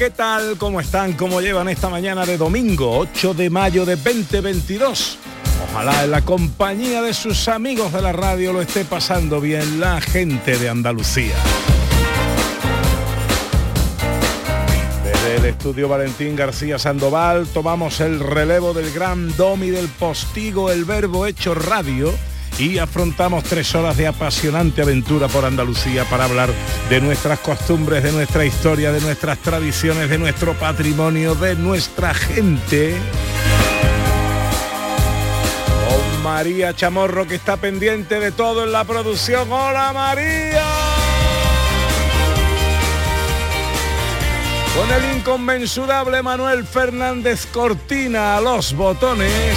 ¿Qué tal? ¿Cómo están? ¿Cómo llevan esta mañana de domingo, 8 de mayo de 2022? Ojalá en la compañía de sus amigos de la radio lo esté pasando bien la gente de Andalucía. Desde el estudio Valentín García Sandoval tomamos el relevo del gran domi del postigo El Verbo Hecho Radio y afrontamos tres horas de apasionante aventura por Andalucía para hablar de nuestras costumbres, de nuestra historia, de nuestras tradiciones, de nuestro patrimonio, de nuestra gente. Con María Chamorro que está pendiente de todo en la producción. ¡Hola María! Con el inconmensurable Manuel Fernández Cortina a los botones.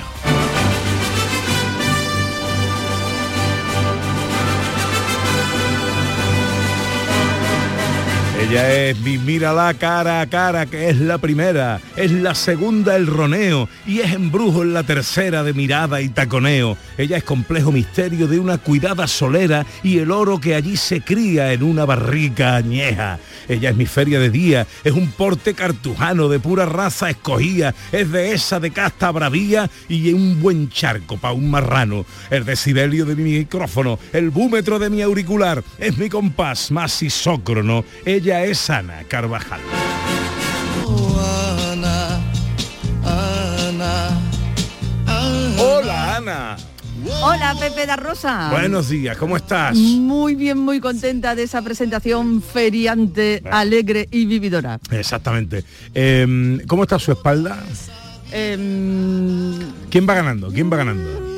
Ella es mi mírala cara a cara, que es la primera, es la segunda el roneo y es embrujo en la tercera de mirada y taconeo. Ella es complejo misterio de una cuidada solera y el oro que allí se cría en una barrica añeja. Ella es mi feria de día, es un porte cartujano de pura raza escogida, es de esa de casta bravía y un buen charco pa' un marrano. El decibelio de mi micrófono, el búmetro de mi auricular, es mi compás más isócrono. Ella es Ana Carvajal. Hola Ana. Hola Pepe da Rosa. Buenos días, ¿cómo estás? Muy bien, muy contenta de esa presentación feriante, alegre y vividora. Exactamente. Em, ¿Cómo está su espalda? Em, ¿Quién va ganando? ¿Quién va ganando?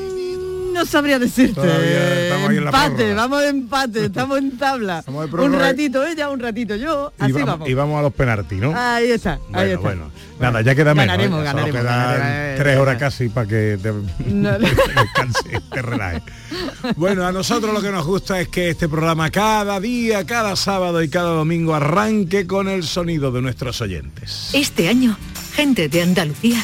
No sabría decirte. Todavía estamos ahí en la empate, prórroga. vamos de empate, estamos en tabla. Estamos de un ratito ella, un ratito yo, Y así vamos, vamos. y vamos a los penaltis, ¿no? Ahí está, ahí Bueno, está. bueno. Nada, ya queda menos. Ganaremos, ¿eh? Solo ganaremos, quedan ganaremos. tres horas casi para que te No. descanse, te relajes. Bueno, a nosotros lo que nos gusta es que este programa cada día, cada sábado y cada domingo arranque con el sonido de nuestros oyentes. Este año, Gente de Andalucía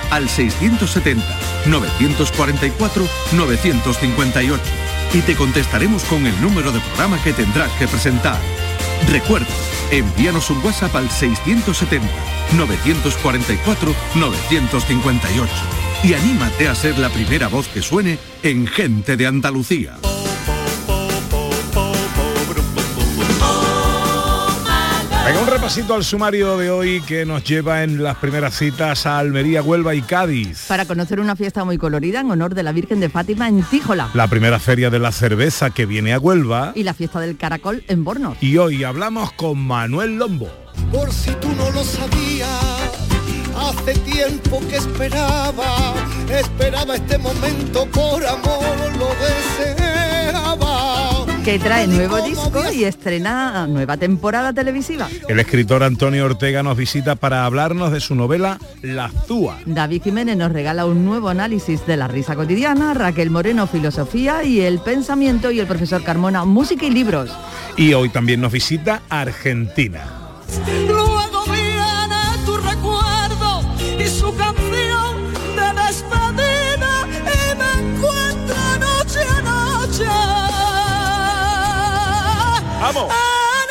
al 670-944-958 y te contestaremos con el número de programa que tendrás que presentar. Recuerda, envíanos un WhatsApp al 670-944-958 y anímate a ser la primera voz que suene en Gente de Andalucía. Repasito al sumario de hoy que nos lleva en las primeras citas a Almería, Huelva y Cádiz. Para conocer una fiesta muy colorida en honor de la Virgen de Fátima en Tíjola La primera feria de la cerveza que viene a Huelva. y la fiesta del caracol en Bornos. Y hoy hablamos con Manuel Lombo. Por si tú no lo sabías, hace tiempo que esperaba, esperaba este momento por amor, lo deseaba. Que trae nuevo disco y estrena nueva temporada televisiva. El escritor Antonio Ortega nos visita para hablarnos de su novela La Zúa. David Jiménez nos regala un nuevo análisis de la risa cotidiana, Raquel Moreno filosofía y el pensamiento y el profesor Carmona música y libros. Y hoy también nos visita Argentina. Luego ¡Vamos! En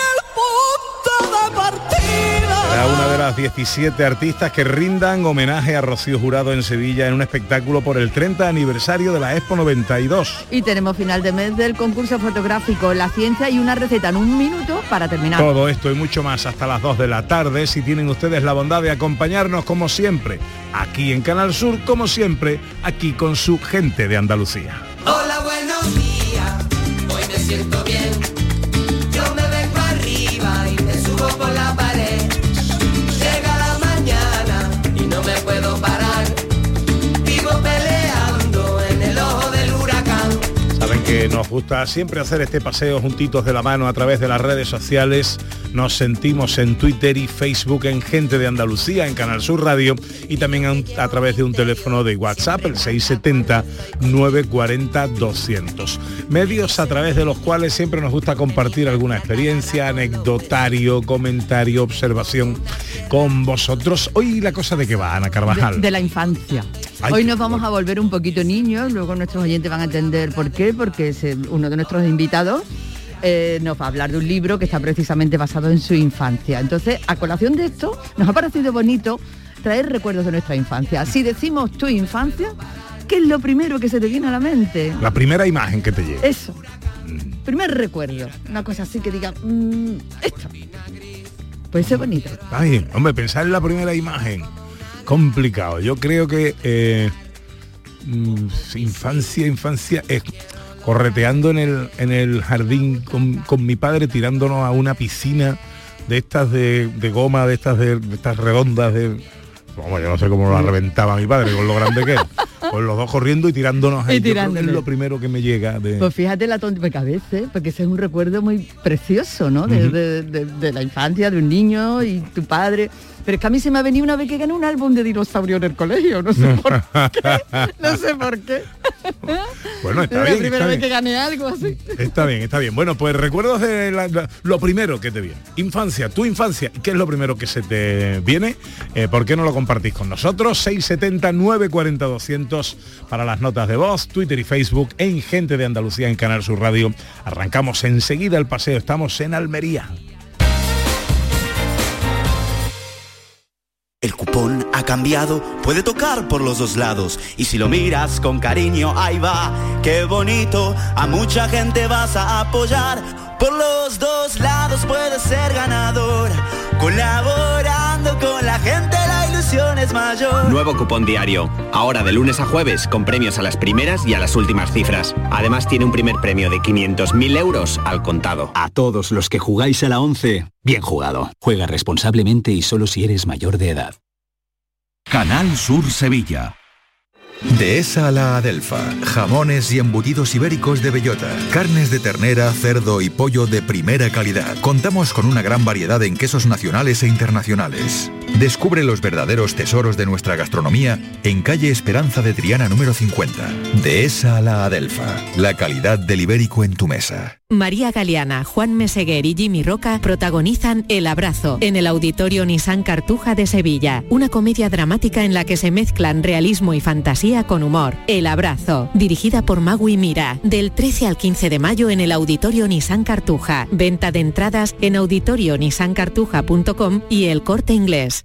el otras 17 artistas que rindan homenaje a Rocío Jurado en Sevilla en un espectáculo por el 30 aniversario de la Expo 92. Y tenemos final de mes del concurso fotográfico La Ciencia y una receta en un minuto para terminar. Todo esto y mucho más hasta las 2 de la tarde si tienen ustedes la bondad de acompañarnos como siempre, aquí en Canal Sur, como siempre, aquí con su gente de Andalucía. Hola, buenos días, hoy me siento bien. Nos gusta siempre hacer este paseo juntitos de la mano a través de las redes sociales. Nos sentimos en Twitter y Facebook en Gente de Andalucía, en Canal Sur Radio y también a, través de un teléfono de WhatsApp, el 670-940-200. Medios a través de los cuales siempre nos gusta compartir alguna experiencia, anecdotario, comentario, observación con vosotros. Hoy la cosa de que va, Ana Carvajal. De la infancia. Ay, Hoy nos vamos a volver un poquito niños, luego nuestros oyentes van a entender por qué, porque es uno de nuestros invitados eh, nos va a hablar de un libro que está precisamente basado en su infancia. Entonces, a colación de esto, nos ha parecido bonito traer recuerdos de nuestra infancia. Si decimos tu infancia, ¿qué es lo primero que se te viene a la mente? La primera imagen que te llega. Eso. Primer recuerdo. Una cosa así que diga, "Mm, esto. Puede ser bonito. Bien. Hombre, pensar en la primera imagen. Complicado. Yo creo que eh, mm, infancia, infancia es correteando en el, en el jardín con, con mi padre tirándonos a una piscina de estas de, de goma, de estas de, de estas redondas de. Vamos, yo no sé cómo la reventaba mi padre con lo grande que era. Con los dos corriendo y tirándonos Y ahí. Que es lo primero que me llega de. Pues fíjate la tonta, porque a veces, porque ese es un recuerdo muy precioso, ¿no? De, Ujú. de- de- de la infancia de un niño y tu padre. Pero es que a mí se me ha venido una vez que gané un álbum de dinosaurio en el colegio, no sé por qué, no sé por qué. Bueno, está Es la bien. primera vez bien. que gané algo así. Está bien, está bien. Bueno, pues recuerdos de la- la- lo primero que te viene. Infancia, tu infancia. ¿Qué es lo primero que se te viene? Eh, ¿Por qué no lo compartís con nosotros? 670 940 200 para las notas de voz, Twitter y Facebook en Gente de Andalucía en Canal Sur Radio. Arrancamos enseguida el paseo. Estamos en Almería. El cupón ha cambiado, puede tocar por los dos lados. Y si lo miras con cariño, ahí va, qué bonito. A mucha gente vas a apoyar. Por los dos lados puedes ser ganador. Colaborando con la gente, la ilusión es mayor. Nuevo cupón diario. Ahora de lunes a jueves con premios a las primeras y a las últimas cifras. Además tiene un primer premio de 500.000 euros al contado. A todos los que jugáis a la 11, bien jugado. Juega responsablemente y solo si eres mayor de edad. Canal Sur Sevilla. Dehesa a la Adelfa. Jamones y embutidos ibéricos de bellota. Carnes de ternera, cerdo y pollo de primera calidad. Contamos con una gran variedad en quesos nacionales e internacionales. Descubre los verdaderos tesoros de nuestra gastronomía en calle Esperanza de Triana número 50. Dehesa a la Adelfa. La calidad del ibérico en tu mesa. María Galeana, Juan Meseguer y Jimmy Roca protagonizan El Abrazo en el Auditorio Nissan Cartuja de Sevilla, una comedia dramática en la que se mezclan realismo y fantasía con humor. El Abrazo, dirigida por Magui Mira, del 13 al 15 de mayo en el Auditorio Nissan Cartuja. Venta de entradas en auditorionissancartuja.com y El Corte Inglés.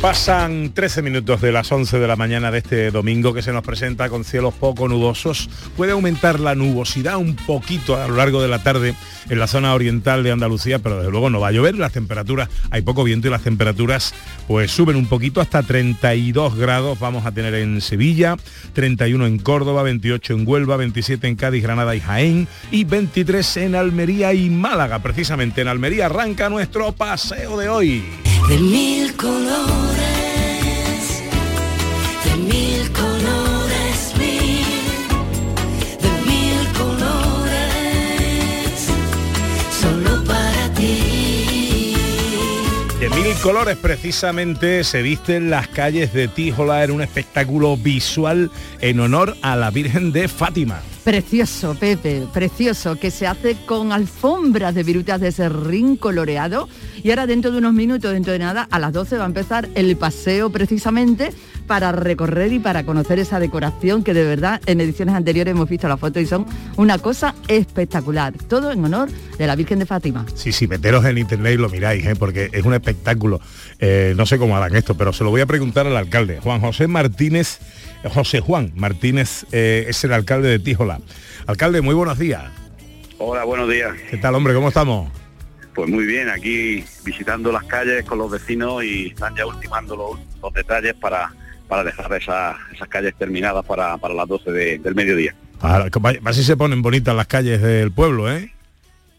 Pasan 13 minutos de las 11 de la mañana de este domingo que se nos presenta con cielos poco nubosos. Puede aumentar la nubosidad un poquito a lo largo de la tarde en la zona oriental de Andalucía, pero desde luego no va a llover. Las temperaturas, hay poco viento y las temperaturas pues suben un poquito hasta 32 grados. Vamos a tener en Sevilla, 31 en Córdoba, 28 en Huelva, 27 en Cádiz, Granada y Jaén y 23 en Almería y Málaga. Precisamente en Almería arranca nuestro paseo de hoy. Colores precisamente se visten las calles de Tíjola en un espectáculo visual en honor a la Virgen de Fátima. Precioso, Pepe, precioso, que se hace con alfombras de virutas de serrín coloreado. Y ahora dentro de unos minutos, dentro de nada, a las 12 va a empezar el paseo precisamente para recorrer y para conocer esa decoración que de verdad en ediciones anteriores hemos visto las fotos y son una cosa espectacular. Todo en honor de la Virgen de Fátima. Sí, sí, meteros en internet y lo miráis, ¿eh? porque es un espectáculo. Eh, no sé cómo harán esto, pero se lo voy a preguntar al alcalde. Juan José Martínez, José Juan Martínez eh, es el alcalde de Tíjola. Alcalde, muy buenos días. Hola, buenos días. ¿Qué tal, hombre? ¿Cómo estamos? Pues muy bien, aquí visitando las calles con los vecinos y están ya ultimando los, los detalles para, para dejar esas, esas calles terminadas para, para las 12 de- del mediodía. Así se ponen bonitas las calles del pueblo, ¿eh?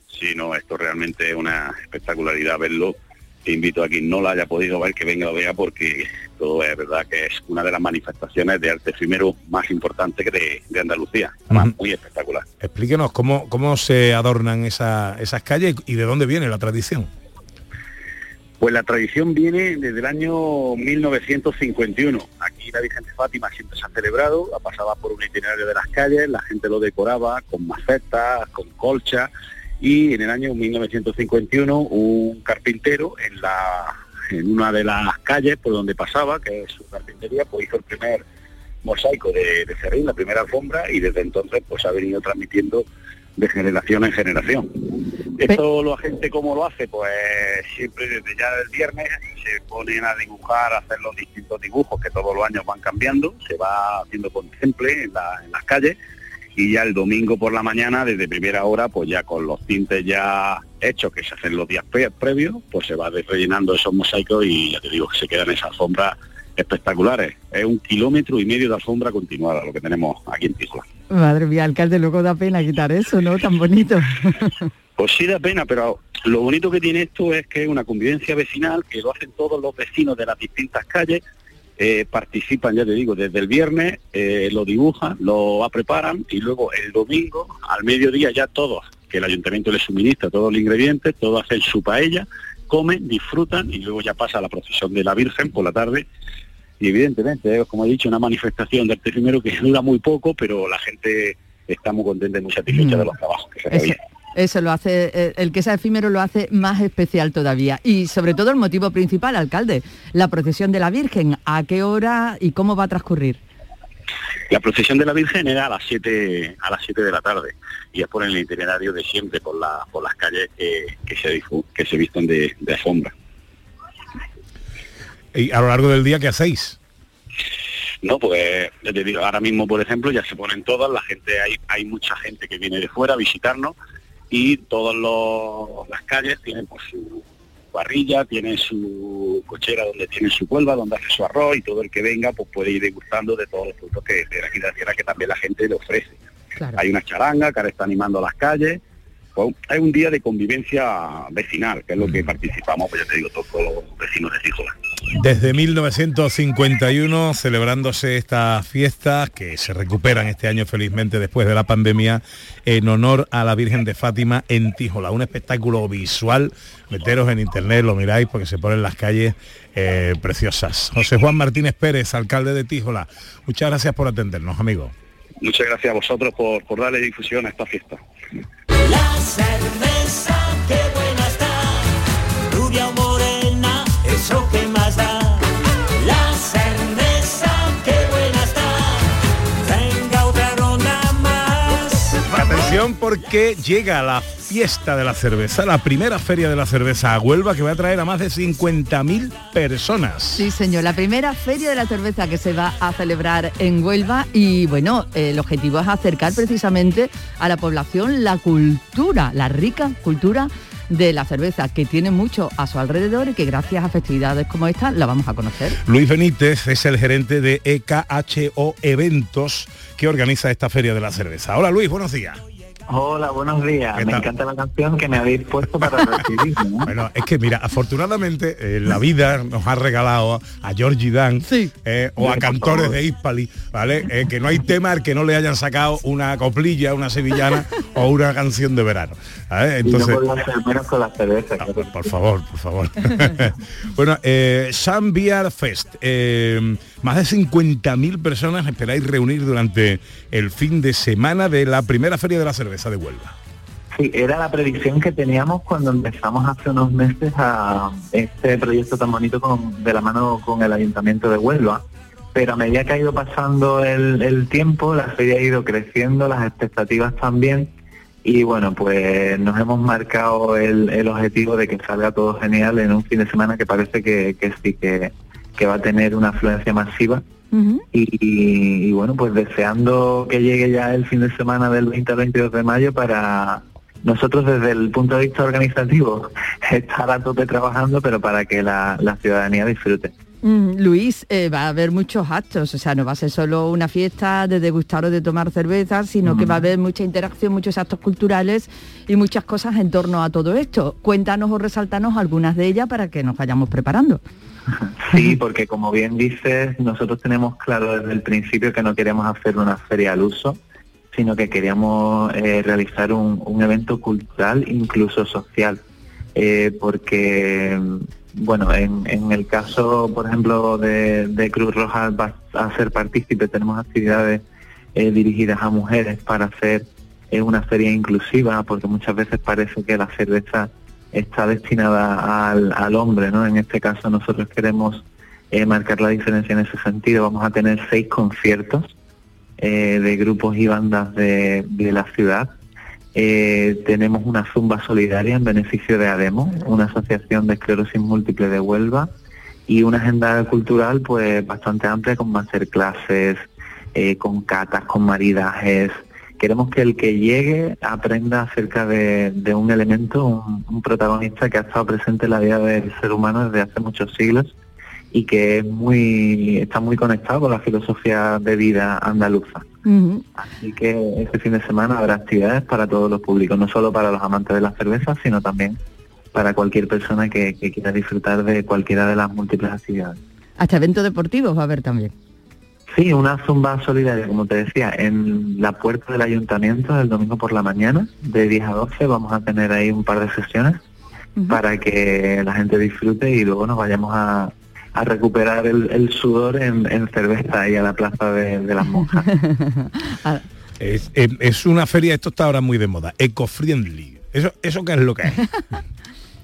Sí, no, esto realmente es una espectacularidad verlo. Te invito a quien no lo haya podido ver que venga lo vea porque todo es verdad que es una de las manifestaciones de arte efímero más importantes que de, de Andalucía. Además, muy espectacular. Explíquenos cómo, cómo se adornan esa- esas calles y de dónde viene la tradición. Pues la tradición viene desde el año 1951. Aquí la Virgen de Fátima siempre se ha celebrado, ha pasado por un itinerario de las calles, la gente lo decoraba con macetas, con colchas y en el año 1951 un carpintero en la en una de las calles por donde pasaba, que es su carpintería, pues hizo el primer mosaico de, de la primera alfombra y desde entonces pues ha venido transmitiendo de generación en generación. Esto la gente cómo lo hace, pues siempre desde ya del viernes se ponen a dibujar, a hacer los distintos dibujos que todos los años van cambiando, se va haciendo con temple en, la- en las calles y ya el domingo por la mañana, desde primera hora, pues ya con los tintes ya hechos que se hacen los días pre- previos, pues se va rellenando esos mosaicos y ya te digo que se quedan esas alfombras espectaculares. Es un kilómetro y medio de alfombra continuada lo que tenemos aquí en Tíjola. Madre mía, alcalde, luego da pena quitar eso, ¿no? Tan bonito. Pues sí da pena, pero lo bonito que tiene esto es que es una convivencia vecinal que lo hacen todos los vecinos de las distintas calles, eh, participan, ya te digo, desde el viernes, eh, lo dibujan, lo preparan y luego el domingo, al mediodía ya todos, que el ayuntamiento les suministra todos los ingredientes, todos hacen su paella, comen, disfrutan y luego ya pasa la procesión de la Virgen por la tarde. Y evidentemente, es, como he dicho, una manifestación de arte efímero que dura muy poco, pero la gente está muy contenta y muy satisfecha Mm. de los trabajos que se realizan. Eso lo hace, eh, el que sea efímero lo hace más especial todavía. Y sobre todo el motivo principal, alcalde, la procesión de la Virgen, ¿a qué hora y cómo va a transcurrir? La procesión de la Virgen era a las 7 a las 7 de la tarde y es por el itinerario de siempre por, la, por las calles que, que se que se visten de, de alfombra. Y a lo largo del día, ¿qué hacéis? No, pues te digo, ahora mismo, por ejemplo, ya se ponen todas, la gente, hay, hay mucha gente que viene de fuera a visitarnos y todas las calles tienen pues su parrilla, tienen su cochera donde tienen su cuelva, donde hace su arroz y todo el que venga pues puede ir degustando de todos los productos que de aquí de la tierra que también la gente le ofrece. Hay una charanga que ahora está animando las calles. Pues, hay un día de convivencia vecinal, que es lo que participamos, pues ya te digo, todos los vecinos de Tíjola. Desde 1951 celebrándose estas fiestas que se recuperan este año felizmente después de la pandemia en honor a la Virgen de Fátima en Tíjola. Un espectáculo visual, meteros en internet, lo miráis porque se ponen las calles eh, preciosas. José Juan Martínez Pérez, alcalde de Tíjola, muchas gracias por atendernos, amigo. Muchas gracias a vosotros por, por darle difusión a esta fiesta. La Atención porque llega la fiesta de la cerveza, la primera feria de la cerveza a Huelva que va a traer a más de 50.000 personas. Sí, señor, la primera feria de la cerveza que se va a celebrar en Huelva y bueno, el objetivo es acercar precisamente a la población la cultura, la rica cultura de la cerveza, que tiene mucho a su alrededor y que gracias a festividades como esta la vamos a conocer. Luis Benítez es el gerente de EKHO Eventos que organiza esta feria de la cerveza. Hola Luis, buenos días. Hola, buenos días. ¿Qué Me tal? encanta la canción que me habéis puesto para recibir. ¿no? Bueno, es que mira, afortunadamente eh, la vida nos ha regalado a Georgie Dan eh, o a cantores de Hispali, ¿vale? Eh, que no hay tema al que no le hayan sacado una coplilla, una sevillana o una canción de verano. ¿vale? Entonces, y no podía ser menos con la cerveza. claro. por favor, por favor. bueno, eh, Sun Beer Fest. Más de 50.000 personas esperáis reunir durante el fin de semana de la primera feria de la cerveza de Huelva. Sí, era la predicción que teníamos cuando empezamos hace unos meses a este proyecto tan bonito con- de la mano con el Ayuntamiento de Huelva. Pero a medida que ha ido pasando el, tiempo, la feria ha ido creciendo, las expectativas también. Y bueno, pues nos hemos marcado el, el objetivo de que salga todo genial en un fin de semana que parece que, que sí, que, que va a tener una afluencia masiva. Y, y- y bueno, pues deseando que llegue ya el fin de semana del 20 al 22 de mayo para nosotros desde el punto de vista organizativo estar a tope trabajando, pero para que la, la ciudadanía disfrute. Mm, Luis, eh, va a haber muchos actos, o sea, no va a ser solo una fiesta de degustar o de tomar cerveza, sino que va a haber mucha interacción, muchos actos culturales y muchas cosas en torno a todo esto. Cuéntanos o resaltanos algunas de ellas para que nos vayamos preparando. Sí, porque como bien dices, nosotros tenemos claro desde el principio que no queríamos hacer una feria al uso, sino que queríamos eh, realizar un, evento cultural, incluso social, Eh, porque, bueno, en, en el caso, por ejemplo, de, de Cruz Roja va a ser partícipe, tenemos actividades eh, dirigidas a mujeres para hacer eh, una feria inclusiva, porque muchas veces parece que la cerveza está destinada al, al hombre, ¿no? En este caso nosotros queremos eh, marcar la diferencia en ese sentido. Vamos a tener seis conciertos eh, de grupos y bandas de, de la ciudad. Eh, tenemos una zumba solidaria en beneficio de ADEMO, una asociación de esclerosis múltiple de Huelva, y una agenda cultural pues bastante amplia con masterclasses, eh, con catas, con maridajes. Queremos que el que llegue aprenda acerca de, de un elemento, un, un protagonista que ha estado presente en la vida del ser humano desde hace muchos siglos y que es muy, está muy conectado con la filosofía de vida andaluza. Así que este fin de semana habrá actividades para todos los públicos, no solo para los amantes de la cerveza, sino también para cualquier persona que, que quiera disfrutar de cualquiera de las múltiples actividades. Hasta eventos deportivos va a haber también. Sí, una zumba solidaria, como te decía, en la puerta del ayuntamiento el domingo por la mañana, de 10 a 12, vamos a tener ahí un par de sesiones para que la gente disfrute y luego nos vayamos a, a recuperar el, el sudor en, en cerveza y a la plaza de, de las monjas. Es, es- es una feria, esto está ahora muy de moda, eco-friendly. ¿Eso, ¿Eso qué es lo que es?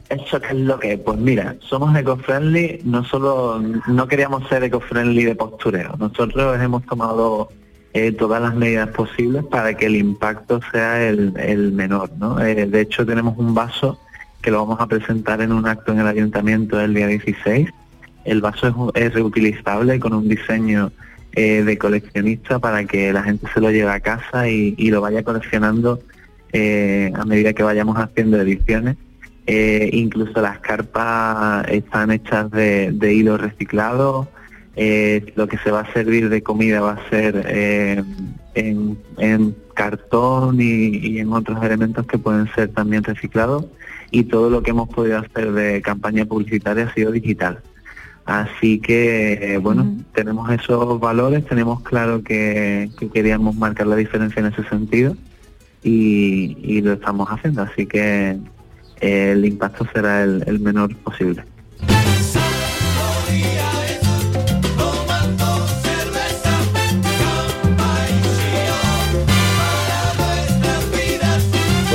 ¿Eso qué es lo que es? Pues mira, somos eco-friendly, no solo, no queríamos ser eco-friendly de postureo, nosotros hemos tomado eh, todas las medidas posibles para que el impacto sea el, menor, ¿no? Eh, de hecho tenemos un vaso que lo vamos a presentar en un acto en el ayuntamiento el día 16. El vaso es, es reutilizable con un diseño eh, de coleccionista para que la gente se lo lleve a casa y, lo vaya coleccionando a medida que vayamos haciendo ediciones. Eh, incluso las carpas están hechas de, de hilo reciclado. Eh, lo que se va a servir de comida va a ser eh, en, en cartón y, y en otros elementos que pueden ser también reciclados. Y todo lo que hemos podido hacer de campaña publicitaria ha sido digital. Así que, eh, bueno, tenemos esos valores, tenemos claro que, que queríamos marcar la diferencia en ese sentido y, y lo estamos haciendo. Así que el impacto será el, el menor posible.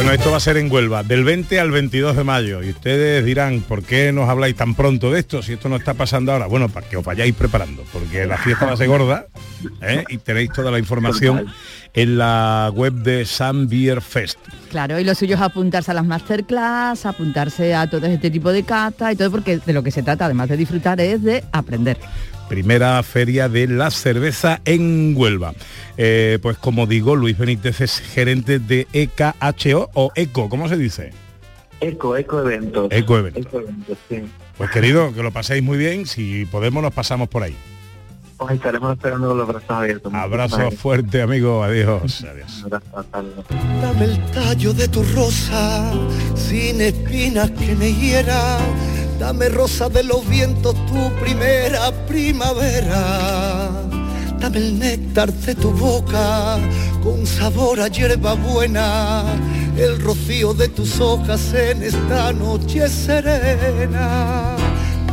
Bueno, esto va a ser en Huelva, del 20 al 22 de mayo. Y ustedes dirán, ¿por qué nos habláis tan pronto de esto si esto no está pasando ahora? Bueno, para que os vayáis preparando, porque la fiesta va a ser gorda ¿eh? y tenéis toda la información en la web de Sun Beer Fest. Claro, y lo suyo es apuntarse a las masterclass, apuntarse a todo este tipo de cata y todo, porque de lo que se trata, además de disfrutar, es de aprender. Primera feria de la cerveza en Huelva. Eh, pues como digo, Luis Benítez es gerente de EKHO o ECO, ¿cómo se dice? Eco, eco eventos. Eco eventos. Eco eventos, sí. Pues querido, que lo paséis muy bien, si podemos nos pasamos por ahí. Os estaremos esperando con los brazos abiertos. Abrazo fuerte, amigo. Adiós. Adiós. Dame el tallo de tu rosa, sin espinas que me hiera. Dame rosa de los vientos, tu primera primavera. Dame el néctar de tu boca, con sabor a hierba buena. El rocío de tus hojas en esta noche serena.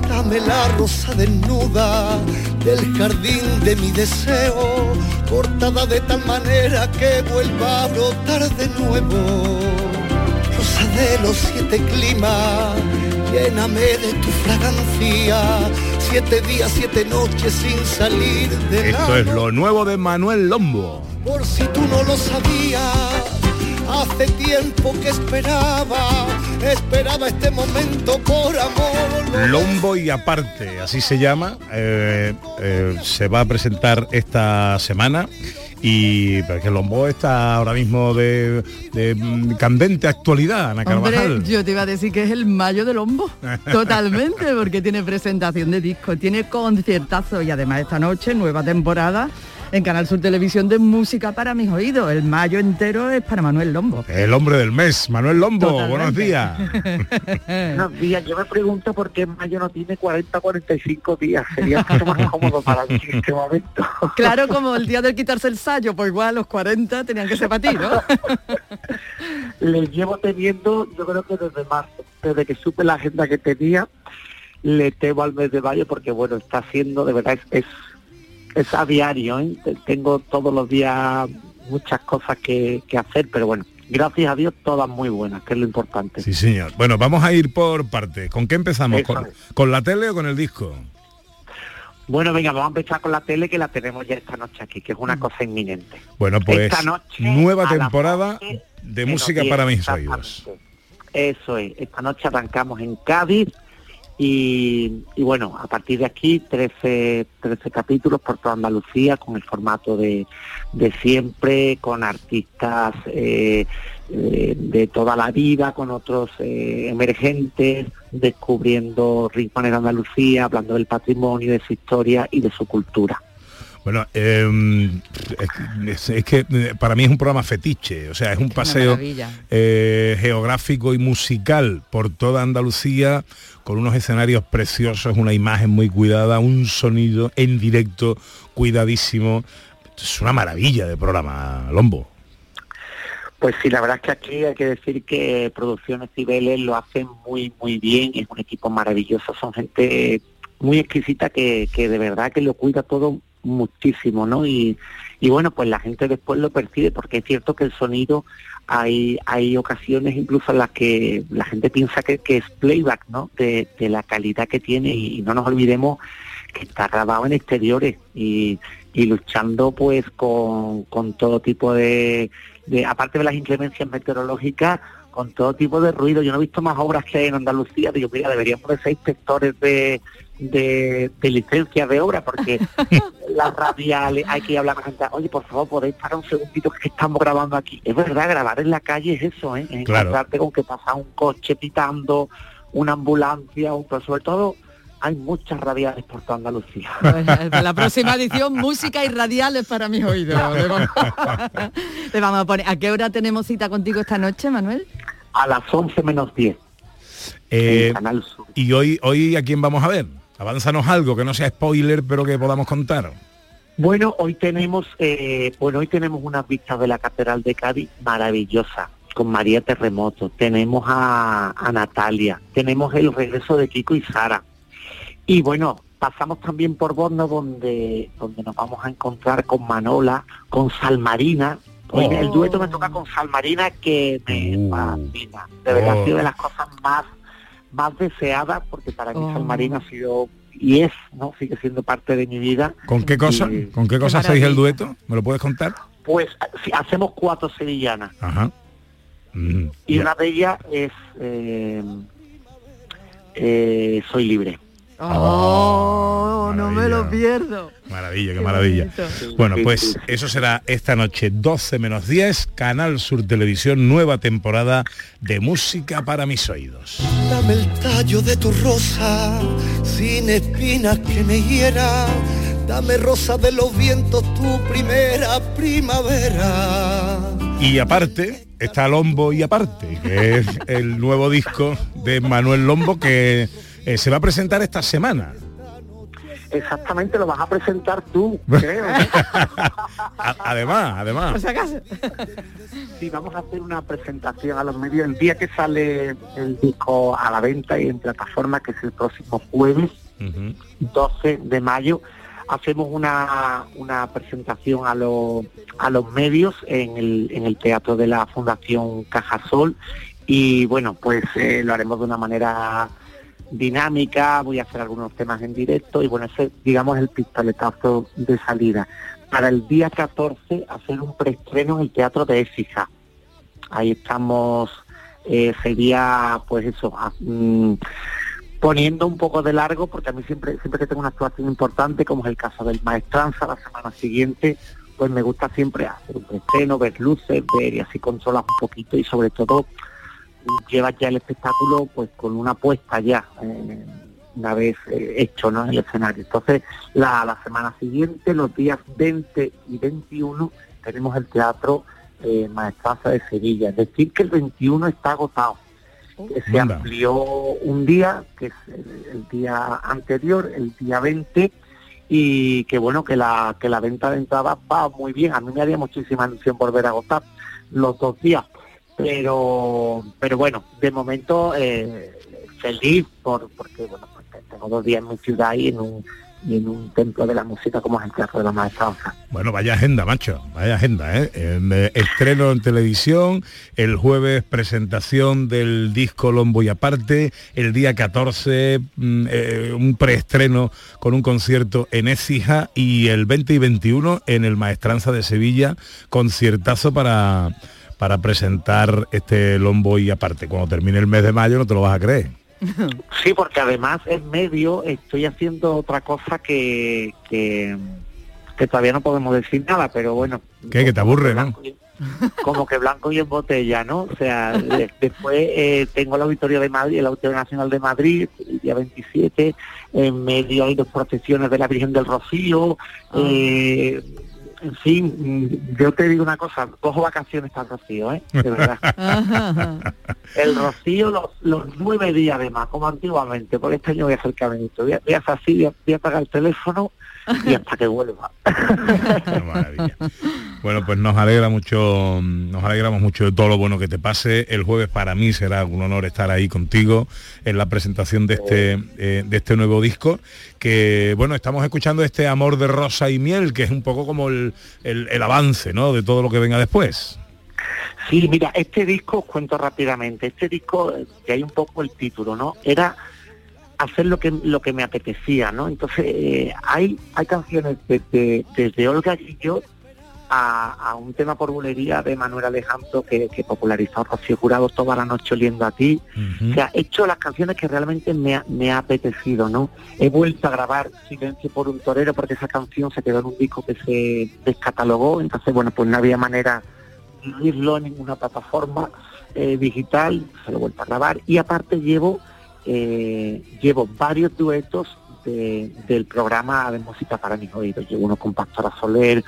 Dame la rosa desnuda del jardín de mi deseo, cortada de tal manera que vuelva a brotar de nuevo. Rosa de los siete climas, lléname de tu fragancia, siete días, siete noches sin salir de Esto es lo nuevo de Manuel Lombo. Por si tú no lo sabías, hace tiempo que esperaba, esperaba este momento por amor. Lombo y aparte, así se llama, eh, eh, se va a presentar esta semana y porque Lombo está ahora mismo de, de, mm, candente actualidad, Ana Carvajal. Hombre, yo te iba a decir que es el mayo del Lombo, totalmente, porque tiene presentación de disco, tiene conciertazo y además esta noche nueva temporada en Canal Sur Televisión de música para mis oídos. El mayo entero es para Manuel Lombo. El hombre del mes, Manuel Lombo, buenos días. Buenos días, yo me pregunto por qué mayo no tiene 40 45 días. Sería mucho más cómodo para mí en este momento. Claro, como el día de quitarse el sallo, pues igual los 40 tenían que ser para ti, ¿no? Le llevo teniendo, yo creo que desde marzo, desde que supe la agenda que tenía, le temo al mes de mayo porque bueno, está haciendo, de verdad, es, es, es a diario, ¿eh? Te- tengo todos los días muchas cosas que, que hacer, pero bueno, gracias a Dios todas muy buenas, que es lo importante. Sí, señor. Bueno, vamos a ir por partes. ¿Con qué empezamos? ¿Con, con la tele o con el disco? Bueno, venga, vamos a empezar con la tele que la tenemos ya esta noche aquí, que es una cosa inminente. Bueno, pues Esta noche, nueva temporada 11 de música 10, para mis oídos. Eso es, esta noche arrancamos en Cádiz y, bueno, a partir de aquí 13, 13 capítulos por toda Andalucía con el formato de, de siempre, con artistas eh, eh, de toda la vida, con otros eh, emergentes, descubriendo rincones de Andalucía, hablando del patrimonio, de su historia y de su cultura. Bueno, eh, es, es que eh, para mí es un programa fetiche, o sea, es un paseo eh, geográfico y musical por toda Andalucía, con unos escenarios preciosos, una imagen muy cuidada, un sonido en directo cuidadísimo. Es una maravilla de programa, Lombo. Pues sí, la verdad es que aquí hay que decir que Producciones Cibeles lo hacen muy, muy bien, es un equipo maravilloso, son gente muy exquisita que, que de verdad que lo cuida todo muchísimo, ¿no? Y, y bueno, pues la gente después lo percibe, porque es cierto que el sonido, hay, hay ocasiones incluso en las que la gente piensa que, que es playback, ¿no? De, de la calidad que tiene y, no nos olvidemos que está grabado en exteriores y, y luchando pues con, con todo tipo de, aparte de las inclemencias meteorológicas, con todo tipo de ruido. Yo no he visto más obras que en Andalucía, digo, mira, deberíamos de ser inspectores de, de, de licencias de obra, porque las radiales, hay que hablar con gente, oye, por favor, podéis parar un segundito que estamos grabando aquí. Es verdad, grabar en la calle es eso, ¿eh? Es Claro. encontrarte con que pasa un coche pitando, una ambulancia, pero sobre todo hay muchas radiales por toda Andalucía. Pues, para la próxima edición, música y radiales para mis oídos. Le vamos, le vamos a poner. ¿A qué hora tenemos cita contigo esta noche, Manuel? A las 11 menos 10. Eh, en Canal Sur. y hoy, hoy a quién vamos a ver? Avánzanos algo que no sea spoiler, pero que podamos contar. Bueno, hoy tenemos, eh, bueno, hoy tenemos unas vistas de la Catedral de Cádiz maravillosa con María Terremoto. Tenemos a, a Natalia, tenemos el regreso de Kiko y Sara. Y bueno, pasamos también por Borno donde, donde nos vamos a encontrar con Manola, con Salmarina. Hoy Oh. el dueto me toca con Salmarina que me fascina. De verdad Oh. ha sido de las cosas más, más deseadas porque para mí Oh. Salmarina ha sido y es, ¿no? Sigue siendo parte de mi vida. ¿Con qué cosa? Y- ¿Con qué cosa hacéis el dueto? ¿Me lo puedes contar? Pues si hacemos cuatro sevillanas Ajá. Mm, y ya. una de ellas es eh, eh, Soy libre. Oh, pierdo. Maravilla, qué maravilla. bonito. Bueno, pues eso será esta noche 12 menos 10, Canal Sur Televisión, nueva temporada de música para mis oídos. Dame el tallo de tu rosa, sin espinas que me hiera. Dame rosa de los vientos, tu primera primavera. Y aparte, está Lombo y aparte, que es el nuevo disco de Manuel Lombo que eh, se va a presentar esta semana. Exactamente, lo vas a presentar tú, creo. además, además. Por si acaso. Sí, vamos a hacer una presentación a los medios el día que sale el disco a la venta y en plataforma, que es el próximo jueves, 12 de mayo. Hacemos una, una presentación a, los a los medios en el, en el Teatro de la Fundación Cajasol y bueno, pues eh, lo haremos de una manera dinámica, voy a hacer algunos temas en directo y bueno, ese digamos el pistoletazo de salida. Para el día 14 hacer un preestreno en el Teatro de Écija. Ahí estamos, eh, sería pues eso, mm, poniendo un poco de largo, porque a mí siempre, siempre que tengo una actuación importante, como es el caso del Maestranza, la semana siguiente, pues me gusta siempre hacer un preestreno, ver luces, ver y así controlas un poquito y sobre todo llevas ya el espectáculo pues con una puesta ya eh, una vez eh, hecho ¿no? en el escenario. Entonces la, la semana siguiente, los días 20 y 21, tenemos el teatro eh, Maestranza de Sevilla. Es decir, que el 21 está agotado. Que se Anda. amplió un día, que es el, el día anterior, el día 20, y que bueno, que la, que la venta de entradas va muy bien. A mí me haría muchísima ilusión volver a agotar los dos días pero pero bueno de momento eh, feliz por porque bueno tengo dos días en mi ciudad y en un en un templo de la música como es el Teatro de la Maestranza. Bueno, vaya agenda, macho, vaya agenda, ¿eh? Eh, estreno en televisión, el jueves presentación del disco Lombo y aparte, el día 14 mm, eh, un preestreno con un concierto en Écija y el 20 y 21 en el Maestranza de Sevilla, conciertazo para, para presentar este Lombo y aparte. Cuando termine el mes de mayo no te lo vas a creer. Sí, porque además en medio estoy haciendo otra cosa que, que, que todavía no podemos decir nada, pero bueno, ¿Qué? Que te aburre, ¿no? como que blanco y en botella, ¿no? O sea, de- después eh, tengo el Auditorio de Madrid, el Auditorio Nacional de Madrid, el día 27, en medio hay dos procesiones de la Virgen del Rocío, eh, en fin, mm, yo te digo una cosa, cojo vacaciones para el Rocío, ¿eh? De verdad. El Rocío los, los nueve días además, como antiguamente, porque este año voy a hacer caminito, voy a, voy a hacer así, voy a, voy a apagar el teléfono y hasta que vuelva. Bueno, pues nos alegra mucho, nos alegramos mucho de todo lo bueno que te pase. El jueves para mí será un honor estar ahí contigo en la presentación de este, eh, de este nuevo disco. Que bueno, estamos escuchando este amor de rosa y miel, que es un poco como el, el- el avance, ¿no? De todo lo que venga después. Sí, mira, este disco, os cuento rápidamente, este disco, eh, que hay un poco el título, ¿no? Era hacer lo que lo que me apetecía, ¿no? Entonces, eh, hay, hay canciones desde, desde Olga Guillot a, a un tema por bulería de Manuel Alejandro que, que popularizó Rocío Jurado toda la noche oliendo a ti. O sea, he hecho las canciones que realmente me ha, me ha apetecido, ¿no? He vuelto a grabar Silencio por un torero porque esa canción se quedó en un disco que se descatalogó, entonces, bueno, pues no había manera de oírlo en ninguna plataforma eh, digital, se lo he vuelto a grabar y aparte llevo eh, llevo varios duetos de- del programa de música para mis oídos. Llevo uno con Pastora Soler,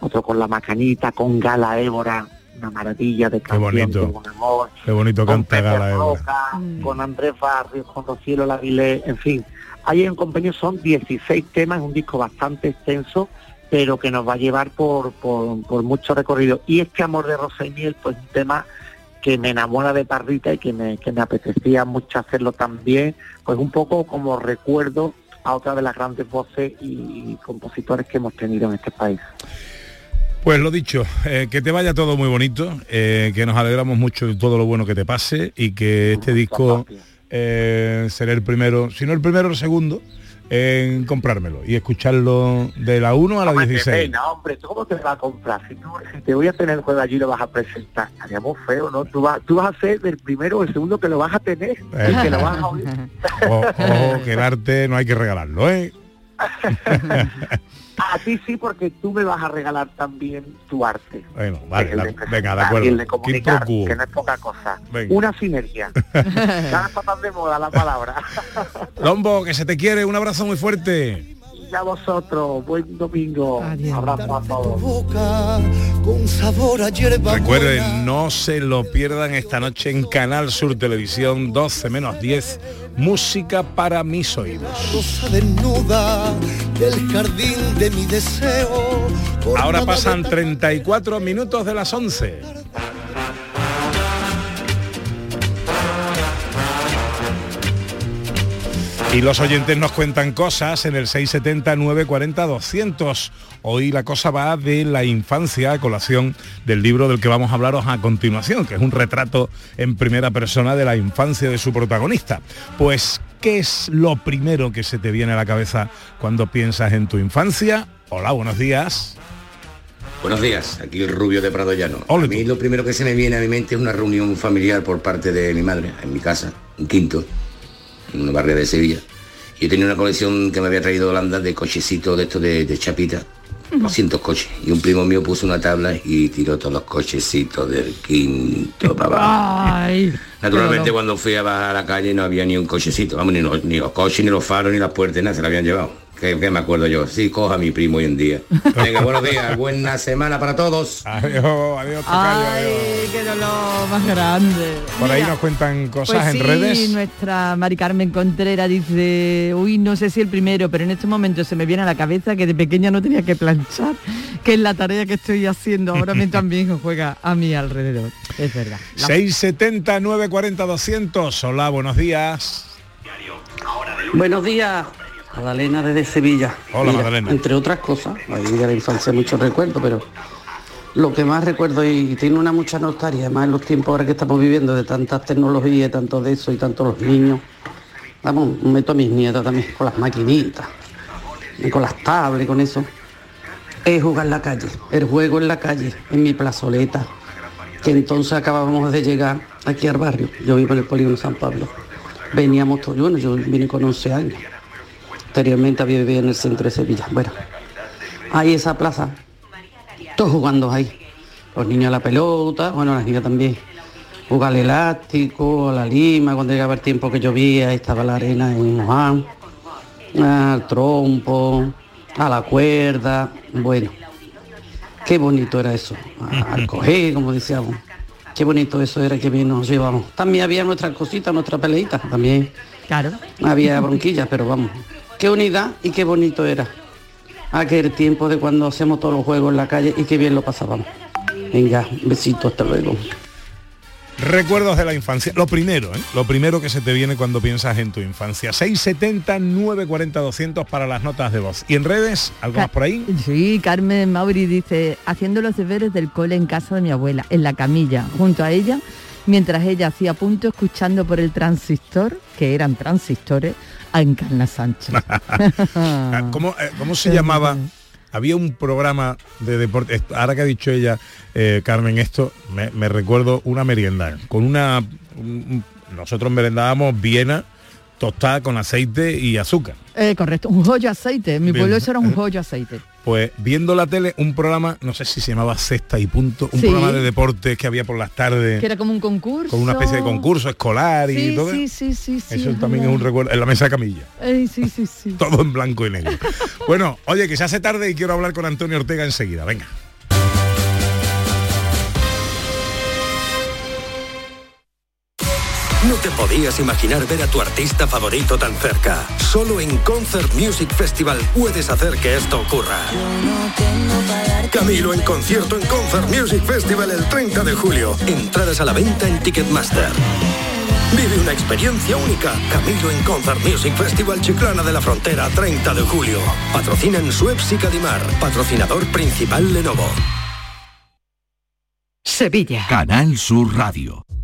otro con La Macanita, con Gala Évora, una maravilla de Qué canción, bonito. Amor, Qué bonito con canta Pepe Gala Évora. Roca, con Andrés Barrios, con Rocío Lavilé, en fin. Ahí en compañía son 16 temas, un disco bastante extenso, pero que nos va a llevar por, por, por mucho recorrido. Y este amor de Rosa y Miel, pues un tema que me enamora de Parrita y que me, que me apetecía mucho hacerlo también, pues un poco como recuerdo a otra de las grandes voces y compositores que hemos tenido en este país. Pues lo dicho, eh, que te vaya todo muy bonito, eh, que nos alegramos mucho de todo lo bueno que te pase y que este disco eh, será el primero, si no el primero, el segundo, en comprármelo y escucharlo de la 1 a la Hombre, qué 16. pena, hombre, ¿tú cómo te vas a comprar? Si, tú- si te voy a tener el juego allí y lo vas a presentar, estaría muy feo, ¿no? Tú vas, tú vas a ser el primero o el segundo que lo vas a tener Eh. y que lo vas a oír. Ojo, ojo, que el arte no hay que regalarlo, ¿eh? A ti sí, porque tú me vas a regalar también tu arte. Bueno, vale, El la- de venga, de acuerdo. el de comunicar, que no es poca cosa. Venga. Una sinergia. ya está tan de moda la palabra. Lombo, que se te quiere, un abrazo muy fuerte. Y a vosotros, buen domingo. Abrazo a todos. boca con sabor a hierba Recuerden, no se lo pierdan esta noche en Canal Sur Televisión 12 menos 10, música para mis oídos. rosa desnuda del jardín de mi deseo. Ahora pasan 34 minutos de las 11. Y los oyentes nos cuentan cosas en el 670 940 200. Hoy la cosa va de la infancia a colación del libro del que vamos a hablaros a continuación, que es un retrato en primera persona de la infancia de su protagonista. Pues, ¿qué es lo primero que se te viene a la cabeza cuando piensas en tu infancia? Hola, buenos días. Buenos días, aquí el rubio de Prado Llano. A mí lo primero que se me viene a mi mente es una reunión familiar por parte de mi madre, en mi casa, en Quinto, en una barrio de Sevilla. Yo tenía una colección que me había traído de Holanda de cochecitos de estos de, de chapita, 200 coches. Y un primo mío puso una tabla y tiró todos los cochecitos del Quinto para abajo. Naturalmente cuando fui a bajar a la calle no había ni un cochecito, vamos, ni los, ni los coches, ni los faros, ni las puertas, nada, se lo habían llevado. ¿Qué, qué me acuerdo yo? Sí, coja a mi primo hoy en día. Venga, buenos días, buena semana para todos. Adiós, adiós, Ay, qué dolor más grande. Por ahí nos cuentan cosas pues en sí, redes. nuestra Mari Carmen Contreras dice, uy, no sé si el primero, pero en este momento se me viene a la cabeza que de pequeña no tenía que planchar, que es la tarea que estoy haciendo ahora mientras mi hijo juega a mi alrededor. Es verdad. La- 670 940 200. Hola, buenos días. Buenos días, Magdalena desde Sevilla. Hola, Magdalena. Entre otras cosas, ahí de la infancia muchos recuerdos, pero lo que más recuerdo y tiene una mucha nostalgia, además en los tiempos ahora que estamos viviendo de tantas tecnologías, tanto de eso y tanto los niños. Vamos, meto a mis nietos también con las maquinitas, y con las tablets, con eso. Es jugar en la calle, el juego en la calle, en mi plazoleta, que entonces acabábamos de llegar aquí al barrio. Yo vivo en el polígono San Pablo. Veníamos todos, bueno, yo vine con 11 años. Anteriormente había vivido en el centro de Sevilla. Bueno, ahí esa plaza, todos jugando ahí. Los niños a la pelota, bueno, las niñas también. Jugar al elástico, a la lima, cuando llegaba el tiempo que llovía, estaba la arena en moján, al trompo, a la cuerda, bueno. Qué bonito era eso, al coger, como decíamos. Qué bonito eso era que bien nos llevamos. También había nuestras cositas, nuestras peleitas, también. Claro. Había bronquillas, pero vamos. Qué unidad y qué bonito era. Aquel tiempo de cuando hacemos todos los juegos en la calle y qué bien lo pasábamos. Venga, un besito, hasta luego. Recuerdos de la infancia. Lo primero, ¿eh? Lo primero que se te viene cuando piensas en tu infancia. 670 940 200 para las notas de voz. ¿Y en redes? ¿Algo más por ahí? Sí, Carmen Mauri dice, haciendo los deberes del cole en casa de mi abuela, en la camilla, junto a ella, mientras ella hacía punto escuchando por el transistor, que eran transistores, a Encarna Sánchez. ¿Cómo, eh, cómo se llamaba? Había un programa de deporte, ahora que ha dicho ella, eh, Carmen, esto, me, recuerdo una merienda, con una... un- un- nosotros merendábamos Viena tostada con aceite y azúcar. Eh, correcto, un joyo aceite. En mi Bien. pueblo eso era un joyo aceite. Pues viendo la tele, un programa, no sé si se llamaba Sexta y Punto, un Sí. programa de deportes que había por las tardes, Que era como un concurso. con una especie de concurso escolar y Sí, todo. sí, sí, sí, sí, Eso es también es un recuerdo, en la mesa de camilla. Sí, sí, sí. Todo en blanco y negro. bueno, oye, que se hace tarde y quiero hablar con Antonio Ortega enseguida. Venga. No te podías imaginar ver a tu artista favorito tan cerca. Solo en Concert Music Festival puedes hacer que esto ocurra. Camilo en concierto en Concert Music Festival el 30 de julio. Entradas a la venta en Ticketmaster. Vive una experiencia única. Camilo en Concert Music Festival Chiclana de la Frontera, 30 de julio. Patrocinan Suez y Cadimar. Patrocinador principal Lenovo. Sevilla. Canal Sur Radio.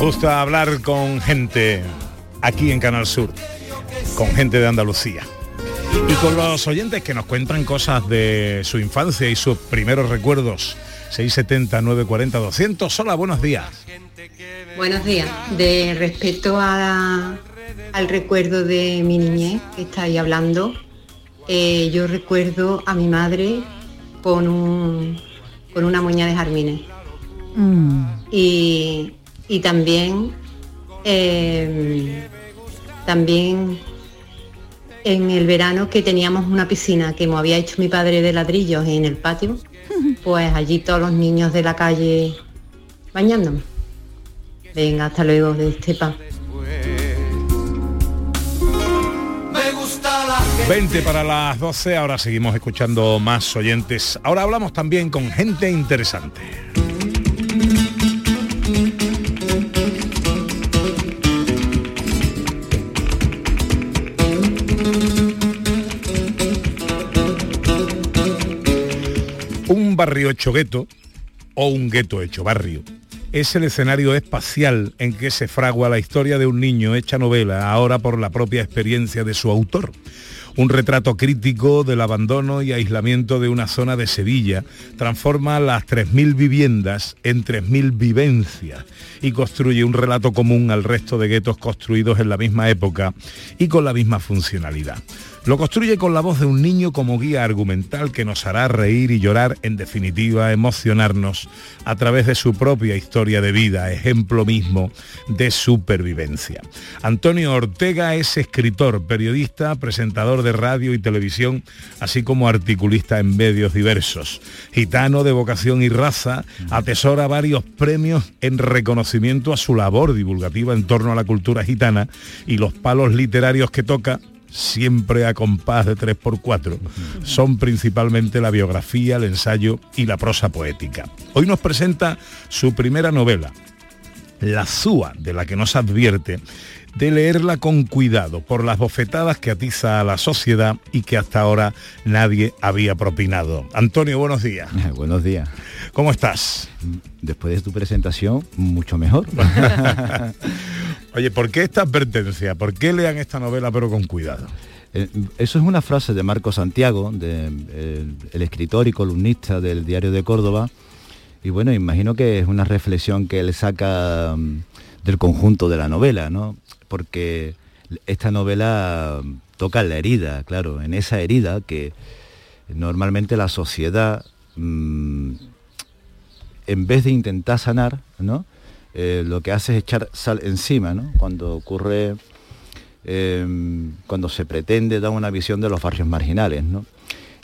Nos gusta hablar con gente aquí en Canal Sur, con gente de Andalucía. Y con los oyentes que nos cuentan cosas de su infancia y sus primeros recuerdos. 670 940 200. Hola, buenos días. Buenos días. De respecto a- al recuerdo de mi niñez que estáis hablando, eh, yo recuerdo a mi madre con, un, con una moña de jardines. Y, y también, eh, también en el verano que teníamos una piscina que me había hecho mi padre de ladrillos en el patio, pues allí todos los niños de la calle bañándome. Venga, hasta luego de Estepa. La gente 20 para las 12, ahora seguimos escuchando más oyentes. Ahora hablamos también con gente interesante. Un barrio hecho gueto o un gueto hecho barrio es el escenario espacial en que se fragua la historia de un niño hecha novela, ahora por la propia experiencia de su autor. Un retrato crítico del abandono y aislamiento de una zona de Sevilla transforma las 3.000 viviendas en 3.000 vivencias y construye un relato común al resto de guetos construidos en la misma época y con la misma funcionalidad. Lo construye con la voz de un niño como guía argumental que nos hará reír y llorar, en definitiva, emocionarnos a través de su propia historia de vida, ejemplo mismo de supervivencia. Antonio Ortega es escritor, periodista, presentador de radio y televisión, así como articulista en medios diversos. Gitano de vocación y raza, atesora varios premios en reconocimiento a su labor divulgativa en torno a la cultura gitana y los palos literarios que toca siempre a compás de 3x4, son principalmente la biografía, el ensayo y la prosa poética. Hoy nos presenta su primera novela, La Zúa, de la que nos advierte de leerla con cuidado por las bofetadas que atiza a la sociedad y que hasta ahora nadie había propinado. Antonio, buenos días. Buenos días. ¿Cómo estás? Después de tu presentación, mucho mejor. Oye, ¿por qué esta advertencia? ¿Por qué lean esta novela pero con cuidado? Eh, Eso es una frase de Marco Santiago, de, el, el escritor y columnista del Diario de Córdoba. Y bueno, imagino que es una reflexión que él saca mm, del conjunto de la novela, ¿no? Porque esta novela mm, toca la herida, claro, en esa herida que normalmente la sociedad, mm, en vez de intentar sanar, ¿no? Eh, lo que hace es echar sal encima, ¿no? Cuando ocurre, eh, cuando se pretende dar una visión de los barrios marginales, ¿no?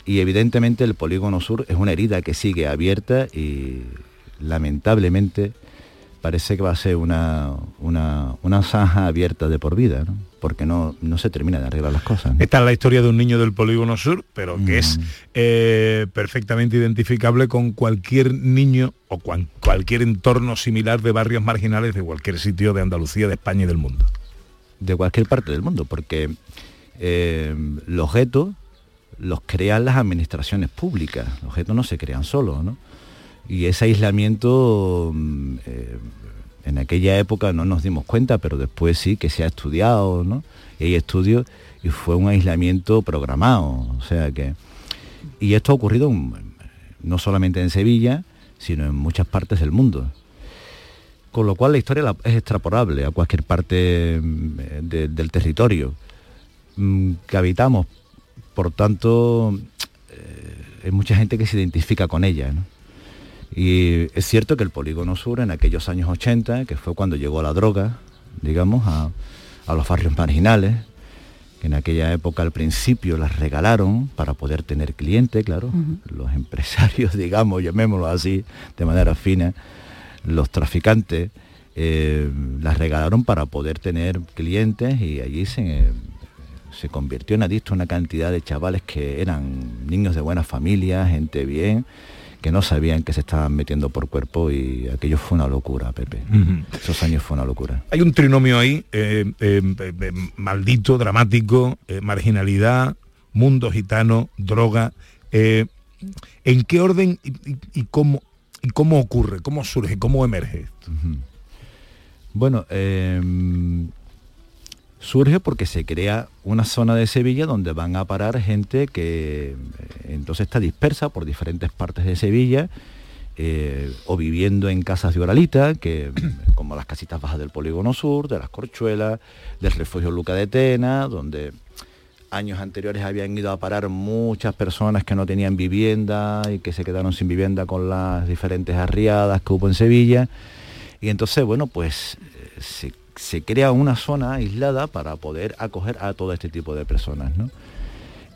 Y evidentemente el polígono sur es una herida que sigue abierta y lamentablemente parece que va a ser una, una, una zanja abierta de por vida, ¿no? Porque no, no se termina de arreglar las cosas. ¿no? Esta es la historia de un niño del polígono sur, pero que es eh, perfectamente identificable con cualquier niño o cualquier entorno similar de barrios marginales de cualquier sitio de Andalucía, de España y del mundo. de cualquier parte del mundo, porque eh, los guetos los crean las administraciones públicas, los guetos no se crean solos, ¿no? Y ese aislamiento mm, eh, en aquella época no nos dimos cuenta, pero después sí que se ha estudiado, ¿no? Y hay estudios y fue un aislamiento programado, o sea que... Y esto ha ocurrido no solamente en Sevilla, sino en muchas partes del mundo. Con lo cual la historia es extrapolable a cualquier parte mm, de- del territorio. mm, que habitamos. Por tanto, eh, hay mucha gente que se identifica con ella. Y es cierto que el polígono sur en aquellos años 80, que fue cuando llegó la droga, digamos, a, los barrios marginales, que en aquella época al principio las regalaron para poder tener clientes, claro, los empresarios, digamos, llamémoslo así, de manera fina, los traficantes, eh, las regalaron para poder tener clientes y allí se, se convirtió en adicto una cantidad de chavales que eran niños de buena familia, gente bien, que no sabían que se estaban metiendo por cuerpo y aquello fue una locura, Pepe. Esos años fue una locura. Hay un trinomio ahí, eh, eh, maldito, dramático, marginalidad, mundo gitano, droga. ¿En qué orden y, cómo, y cómo ocurre, cómo surge, cómo emerge esto? Bueno, surge porque se crea una zona de Sevilla donde van a parar gente que eh, entonces está dispersa por diferentes partes de Sevilla eh, o viviendo en casas de Oralita, que, como las casitas bajas del Polígono Sur, de las Corchuelas, del refugio Luca de Tena, donde años anteriores habían ido a parar muchas personas que no tenían vivienda y que se quedaron sin vivienda con las diferentes arriadas que hubo en Sevilla. Y entonces, bueno, pues eh, se, crea una zona aislada para poder acoger a todo este tipo de personas, ¿no?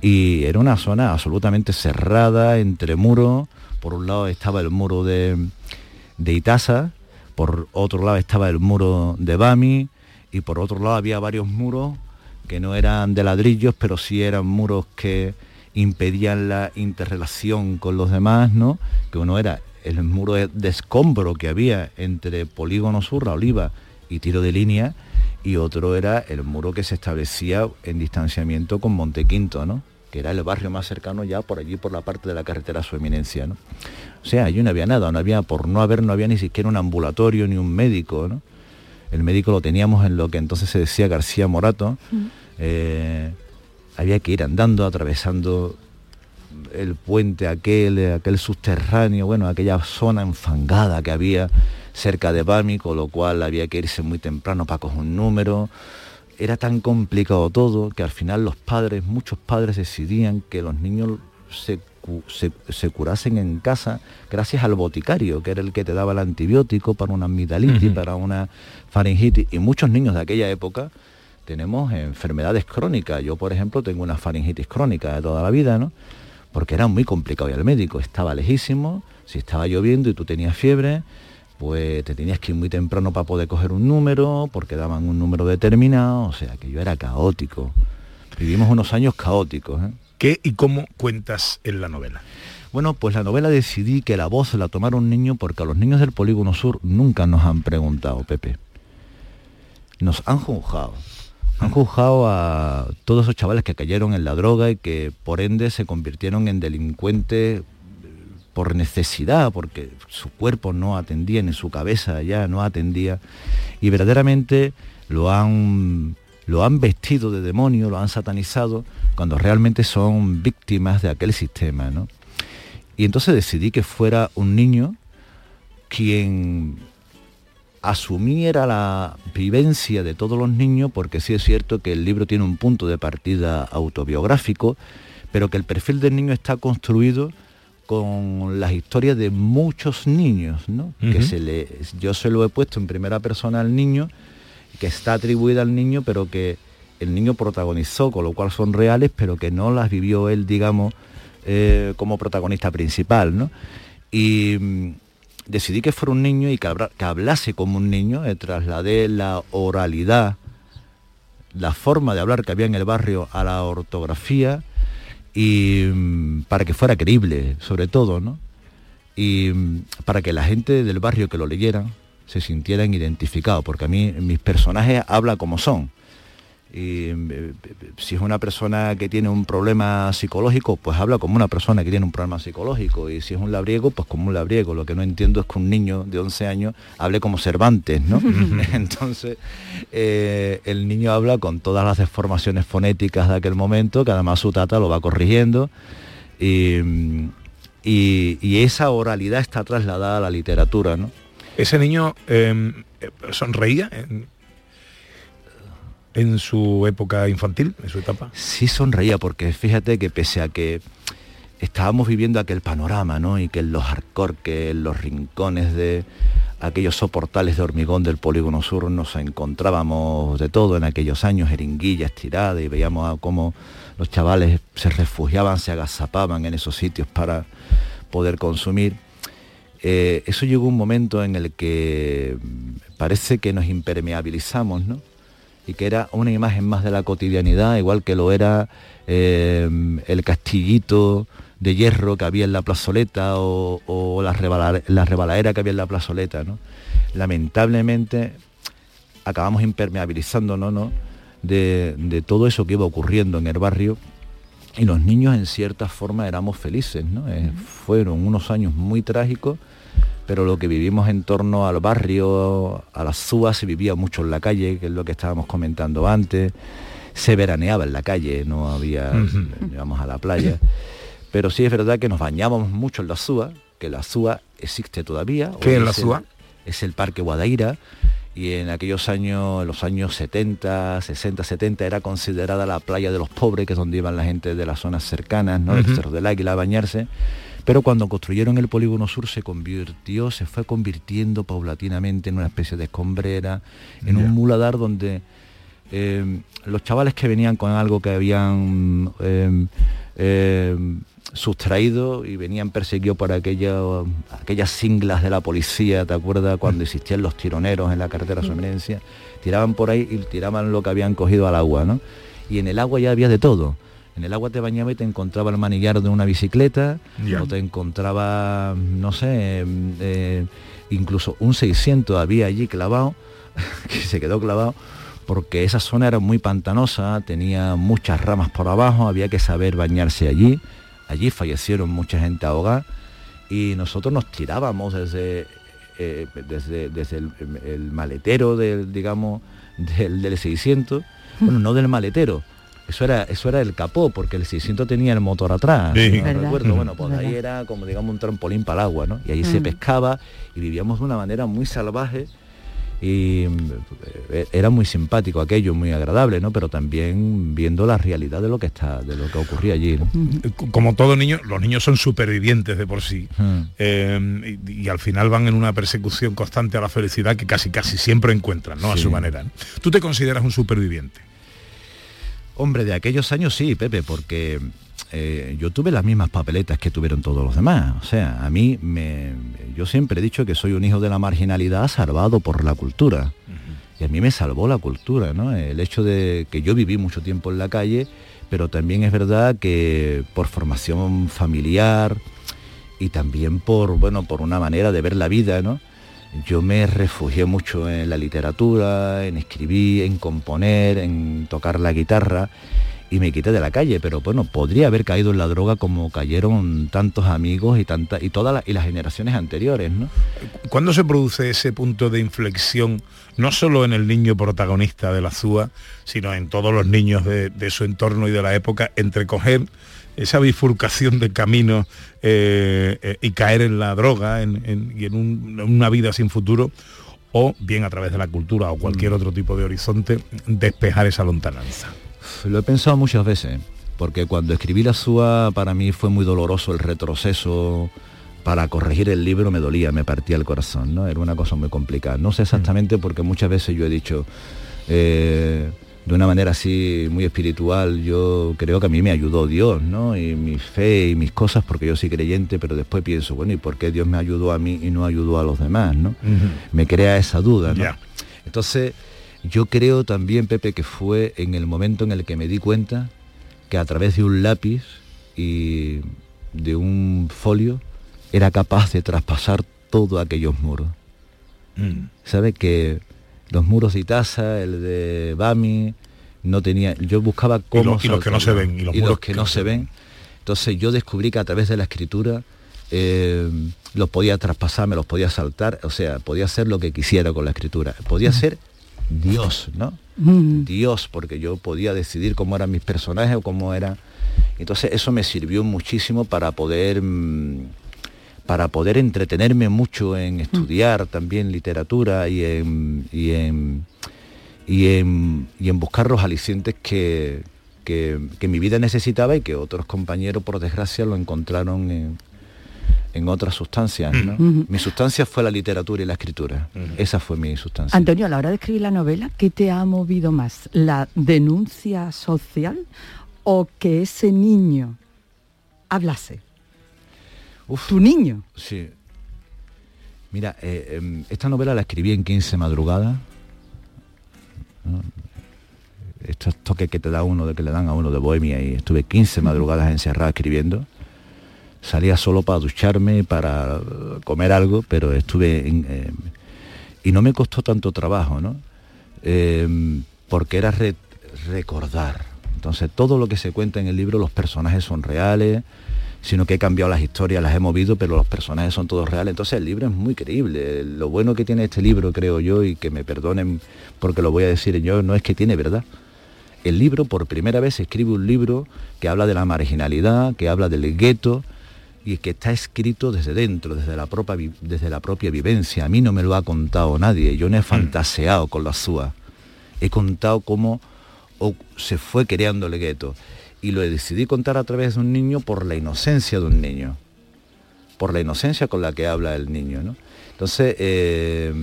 Y era una zona absolutamente cerrada, entre muros. Por un lado estaba el muro de, de Itasa, por otro lado estaba el muro de Bami, y por otro lado había varios muros que no eran de ladrillos, pero sí eran muros que impedían la interrelación con los demás, ¿no? Que uno era el muro de escombro que había entre Polígono Sur, Oliva y Tiro de Línea, y otro era el muro que se establecía en distanciamiento con Montequinto, ¿no? que era el barrio más cercano ya por allí, por la parte de la carretera a su eminencia. ¿no? O sea, allí no había nada, no había, por no haber, no había ni siquiera un ambulatorio ni un médico. ¿no? El médico lo teníamos en lo que entonces se decía García Morato. Eh, había que ir andando, atravesando el puente aquel, aquel subterráneo, bueno, aquella zona enfangada que había cerca de Bami, con lo cual había que irse muy temprano para coger un número. Era tan complicado todo que al final los padres, muchos padres decidían que los niños se, curasen en casa gracias al boticario, que era el que te daba el antibiótico para una amigdalitis, para una faringitis. Y muchos niños de aquella época tenemos enfermedades crónicas. Yo, por ejemplo, tengo una faringitis crónica de toda la vida, ¿no? porque era muy complicado ir al médico, estaba lejísimo, si estaba lloviendo y tú tenías fiebre, pues te tenías que ir muy temprano para poder coger un número, porque daban un número determinado, o sea, que yo era caótico. Vivimos unos años caóticos. ¿eh? ¿Qué y cómo cuentas en la novela? Bueno, pues la novela decidí que la voz la tomara un niño porque a los niños del Polígono Sur nunca nos han preguntado, Pepe. Nos han juzgado han juzgado a todos esos chavales que cayeron en la droga y que por ende se convirtieron en delincuentes por necesidad, porque su cuerpo no atendía, ni su cabeza ya no atendía, y verdaderamente lo han, lo han vestido de demonio, lo han satanizado, cuando realmente son víctimas de aquel sistema. Y entonces decidí que fuera un niño quien asumiera la vivencia de todos los niños, porque sí es cierto que el libro tiene un punto de partida autobiográfico, pero que el perfil del niño está construido con las historias de muchos niños, ¿no? que se le, yo se lo he puesto en primera persona al niño, que está atribuida al niño, pero que el niño protagonizó, con lo cual son reales, pero que no las vivió él, digamos, eh, como protagonista principal. ¿no? Y mm, decidí que fuera un niño y que, hablase como un niño, le trasladé la oralidad, la forma de hablar que había en el barrio a la ortografía y mm, para que fuera creíble, sobre todo, ¿no? Y mm, para que la gente del barrio que lo leyeran se sintieran identificados, porque a mí mis personajes hablan como son y eh, si es una persona que tiene un problema psicológico, pues habla como una persona que tiene un problema psicológico. Y si es un labriego, pues como un labriego. Lo que no entiendo es que un niño de 11 años hable como Cervantes, ¿no? Entonces, eh, el niño habla con todas las deformaciones fonéticas de aquel momento, que además su tata lo va corrigiendo. Y, esa oralidad está trasladada a la literatura, ¿no? Ese niño em, eh, sonreía en su época infantil, en su etapa? Sí sonreía, porque fíjate que pese a que estábamos viviendo aquel panorama, ¿no? Y que en los arcorques, en los rincones de aquellos soportales de hormigón del polígono sur nos encontrábamos de todo en aquellos años, jeringuillas tiradas y veíamos cómo los chavales se refugiaban, se agazapaban en esos sitios para poder consumir. Eh, eso llegó un momento en el que parece que nos impermeabilizamos, ¿no? Y que era una imagen más de la cotidianidad, igual que lo era eh, el castillito de hierro que había en la plazoleta o, la, rebaladera que había en la plazoleta. ¿no? Lamentablemente acabamos impermeabilizándonos ¿no? de, todo eso que iba ocurriendo en el barrio y los niños en cierta forma éramos felices. ¿no? Eh, fueron unos años muy trágicos, pero lo que vivimos en torno al barrio, a las SUA, se vivía mucho en la calle, que es lo que estábamos comentando antes, se veraneaba en la calle, no había, íbamos a la playa. Pero sí es verdad que nos bañábamos mucho en la SUA, que la SUA existe todavía. ¿Qué es la SUA? es el Parque Guadaira y en aquellos años, en los años 70, 60, 70, era considerada la playa de los pobres, que es donde iban la gente de las zonas cercanas, ¿no? del Cerro del Águila a bañarse. Pero cuando construyeron el polígono sur se convirtió, se fue convirtiendo paulatinamente en una especie de escombrera, en un muladar donde eh, los chavales que venían con algo que habían eh, eh, sustraídos y venían perseguidos por aquellas singlas de la policía, ¿te acuerdas? Cuando existían los tironeros en la carretera Somerencia, tiraban por ahí y tiraban lo que habían cogido al agua, ¿no? Y en el agua ya había de todo. En el agua te bañaba y te encontraba el manillar de una bicicleta, o te encontraba, no sé, eh, incluso un 600 había allí clavado, que se quedó clavado, porque esa zona era muy pantanosa, tenía muchas ramas por abajo, había que saber bañarse allí. Allí fallecieron mucha gente ahogada y nosotros nos tirábamos desde, eh, desde, desde el, maletero del, digamos, del, 600, bueno, no del maletero, eso era, eso era el capó, porque el 600 tenía el motor atrás. recuerdo, bueno, pues ahí era como digamos un trampolín para el agua, ¿no? Y ahí se pescaba y vivíamos de una manera muy salvaje y eh, era muy simpático aquello, muy agradable, ¿no? Pero también viendo la realidad de lo que está, de lo que ocurría allí. Como todo niño, los niños son supervivientes de por sí eh, y, al final van en una persecución constante a la felicidad que casi casi siempre encuentran, ¿no? A su manera. ¿Tú te consideras un superviviente? Hombre, de aquellos años sí, Pepe, porque eh, yo tuve las mismas papeletas que tuvieron todos los demás. O sea, a mí me, yo siempre he dicho que soy un hijo de la marginalidad salvado por la cultura. Y a mí me salvó la cultura, ¿no? El hecho de que yo viví mucho tiempo en la calle, pero también es verdad que por formación familiar y también por, bueno, por una manera de ver la vida, ¿no? Yo me refugié mucho en la literatura, en escribir, en componer, en tocar la guitarra y me quité de la calle, pero bueno, podría haber caído en la droga como cayeron tantos amigos y tantas y todas y las generaciones anteriores, ¿no? ¿Cuándo se produce ese punto de inflexión, no solo en el niño protagonista de la SUA, sino en todos los niños de, su entorno y de la época, entre coger esa bifurcación de camino eh, eh, y caer en la droga y en, una vida sin futuro? o bien a través de la cultura o cualquier mm. otro tipo de horizonte, despejar esa lontananza lo he pensado muchas veces, porque cuando escribí la SUA para mí fue muy doloroso el retroceso. Para corregir el libro me dolía, me partía el corazón, ¿no? Era una cosa muy complicada. No sé exactamente mm. porque muchas veces yo he dicho, eh, de una manera así muy espiritual, yo creo que a mí me ayudó Dios, ¿no? Y mi fe y mis cosas, porque yo soy creyente, pero después pienso, bueno, ¿y por qué Dios me ayudó a mí y no ayudó a los demás, ¿no? Me crea esa duda, ¿no? Entonces, yo creo también, Pepe, que fue en el momento en el que me di cuenta que a través de un lápiz y de un folio era capaz de traspasar todos aquellos muros. Mm. ¿Sabe? Que los muros de Itaza, el de Bami, no tenía. Yo buscaba cómo. Y, los que no se ven. Y los, que, no se ven. Entonces yo descubrí que a través de la escritura eh, los podía traspasar, me los podía saltar, o sea, podía hacer lo que quisiera con la escritura. Podía ser Dios, ¿no? Dios, porque yo podía decidir cómo eran mis personajes o cómo era. Entonces eso me sirvió muchísimo para poder mm, para poder entretenerme mucho en estudiar también literatura y en, y en, y en, y en buscar los alicientes que, que, que mi vida necesitaba y que otros compañeros, por desgracia, lo encontraron en, en otras sustancias. ¿no? Ujú. Mi sustancia fue la literatura y la escritura. Esa fue mi sustancia. Antonio, a la hora de escribir la novela, ¿qué te ha movido más? ¿La denuncia social o que ese niño hablase? Tu niño. Sí. Mira, eh, em, esta novela la escribí en 15 madrugadas. ¿no? Estos toques que te da uno, de que le dan a uno de bohemia y estuve 15 madrugadas encerrada escribiendo. Salía solo para ducharme, para comer algo, pero estuve en, eh, y no me costó tanto trabajo, ¿no? Eh, porque era re- recordar. Entonces todo lo que se cuenta en el libro, los personajes son reales, sino que he cambiado las historias, las he movido, pero los personajes son todos reales. Entonces el libro es muy creíble. Lo bueno que tiene este libro, creo yo, y que me perdonen porque lo voy a decir yo, no es que tiene verdad. El libro, por primera vez, escribe un libro que habla de la marginalidad, que habla del gueto, y que está escrito desde dentro, desde la, propia, desde la propia vivencia. A mí no me lo ha contado nadie, yo no he fantaseado con la SUA. He contado cómo o- se fue creando el gueto. Y lo decidí contar a través de un niño por la inocencia de un niño. Por la inocencia con la que habla el niño. ¿no? Entonces, eh,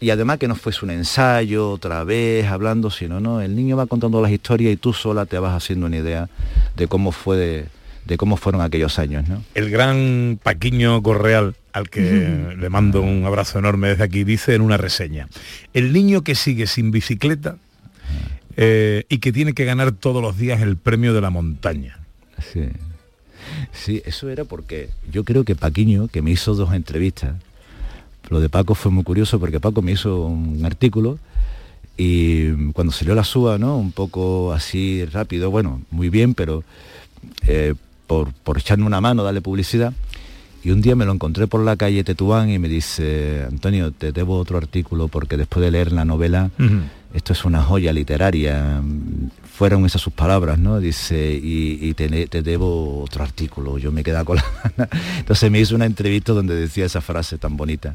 y además que no fuese un ensayo otra vez hablando, sino no, el niño va contando las historias y tú sola te vas haciendo una idea de cómo fue de, de cómo fueron aquellos años, ¿no? El gran Paquiño Correal, al que le mando un abrazo enorme desde aquí, dice en una reseña, el niño que sigue sin bicicleta eh, y que tiene que ganar todos los días el premio de la montaña. Sí. Sí, eso era porque yo creo que Paquiño, que me hizo dos entrevistas, lo de Paco fue muy curioso porque Paco me hizo un artículo y cuando salió la suba, ¿no? Un poco así rápido, bueno, muy bien, pero eh, por, por echarme una mano, darle publicidad. Y un día me lo encontré por la calle Tetuán y me dice, Antonio, te debo otro artículo porque después de leer la novela, esto es una joya literaria. Fueron esas sus palabras, ¿no? Dice, y, y te, te debo otro artículo. Yo me quedaba con la. Entonces me hizo una entrevista donde decía esa frase tan bonita.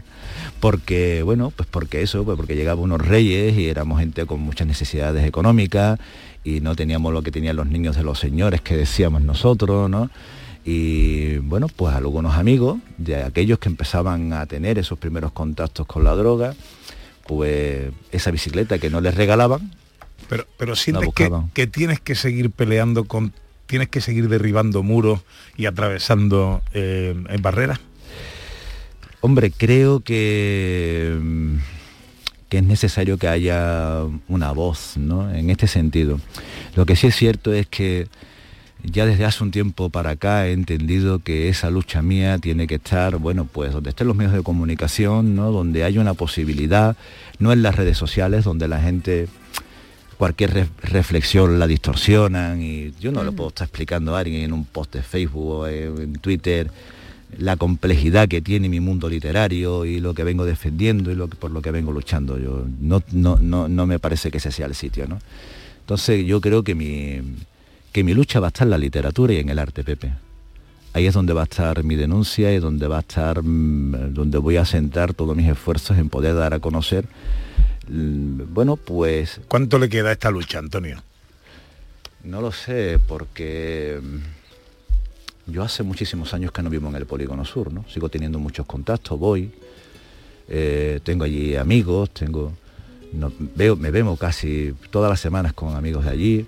Porque, bueno, pues porque eso, pues porque llegaban unos reyes y éramos gente con muchas necesidades económicas y no teníamos lo que tenían los niños de los señores que decíamos nosotros, ¿no? Y bueno, pues algunos amigos de aquellos que empezaban a tener esos primeros contactos con la droga, pues esa bicicleta que no les regalaban, Pero, pero sientes que, que tienes que seguir peleando con, tienes que seguir derribando muros y atravesando eh, en barreras. Hombre, creo que, mm, que es necesario que haya una voz, ¿no? En este sentido. Lo que sí es cierto es que ya desde hace un tiempo para acá he entendido que esa lucha mía tiene que estar, bueno, pues donde estén los medios de comunicación, ¿no? Donde haya una posibilidad, no en las redes sociales, donde la gente cualquier re- reflexión la distorsionan y yo no lo puedo estar explicando a alguien en un post de Facebook o en, en Twitter la complejidad que tiene mi mundo literario y lo que vengo defendiendo y lo que, por lo que vengo luchando. Yo no, no, no, no me parece que ese sea el sitio, ¿no? Entonces yo creo que mi, que mi lucha va a estar en la literatura y en el arte, Pepe. Ahí es donde va a estar mi denuncia y donde va a estar, mm, donde voy a centrar todos mis esfuerzos en poder dar a conocer, mm, bueno, pues ¿Cuánto le queda a esta lucha, Antonio? no lo sé, porque mm, yo hace muchísimos años que no vivo en el Polígono Sur, ¿no? Sigo teniendo muchos contactos, voy, eh, tengo allí amigos, tengo, no- veo, me vemos casi todas las semanas con amigos de allí,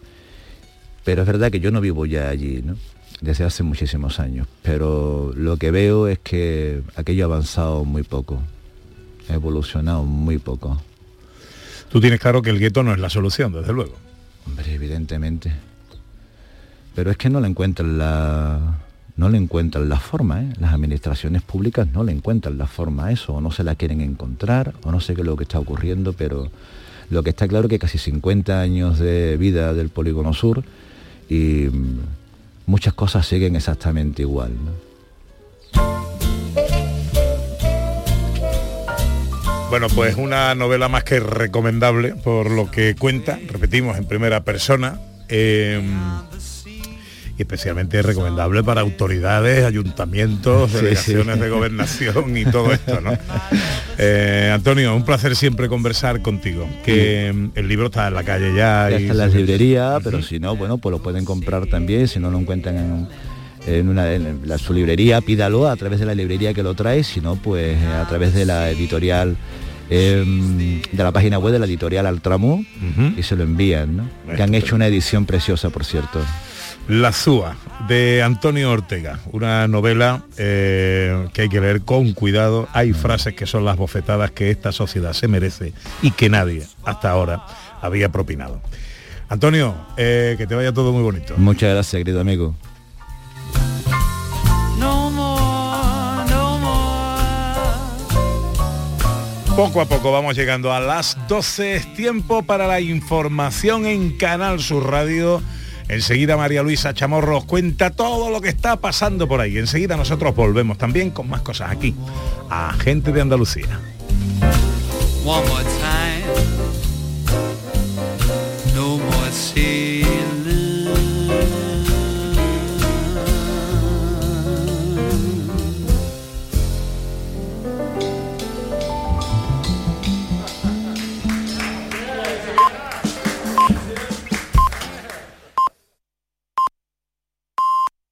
pero es verdad que yo no vivo ya allí, ¿no? Desde hace muchísimos años, pero lo que veo es que aquello ha avanzado muy poco, ha evolucionado muy poco. Tú tienes claro que el gueto no es la solución, desde luego. Hombre, evidentemente. Pero es que no le encuentran la no le encuentran la forma, ¿eh? Las administraciones públicas no le encuentran la forma a eso, o no se la quieren encontrar, o no sé qué es lo que está ocurriendo, pero lo que está claro es que casi 50 años de vida del Polígono Sur y mm, muchas cosas siguen exactamente igual. ¿no? Bueno, pues una novela más que recomendable por lo que cuenta, repetimos, en primera persona. eh, y especialmente recomendable para autoridades, ayuntamientos, delegaciones de gobernación y todo esto, ¿no? Eh, Antonio, un placer siempre conversar contigo. Que el libro está en la calle ya. ya está en las librerías, pero si no, bueno, pues lo pueden comprar también, si no lo encuentran en en, una, la, su librería, pídalo a través de la librería que lo trae, si no, pues a través de la editorial em, de la página web de la editorial Altramu y se lo envían, que han hecho una edición preciosa, por cierto. La Zúa, de Antonio Ortega, una novela eh, que hay que leer con cuidado. Hay frases que son las bofetadas que esta sociedad se merece y que nadie hasta ahora había propinado. Antonio, eh, que te vaya todo muy bonito. Muchas gracias, querido amigo. Poco a poco vamos llegando a las 12, es tiempo para la información en Canal Sur Radio. Enseguida María Luisa Chamorro cuenta todo lo que está pasando por ahí. Enseguida nosotros volvemos también con más cosas aquí, a Gente de Andalucía.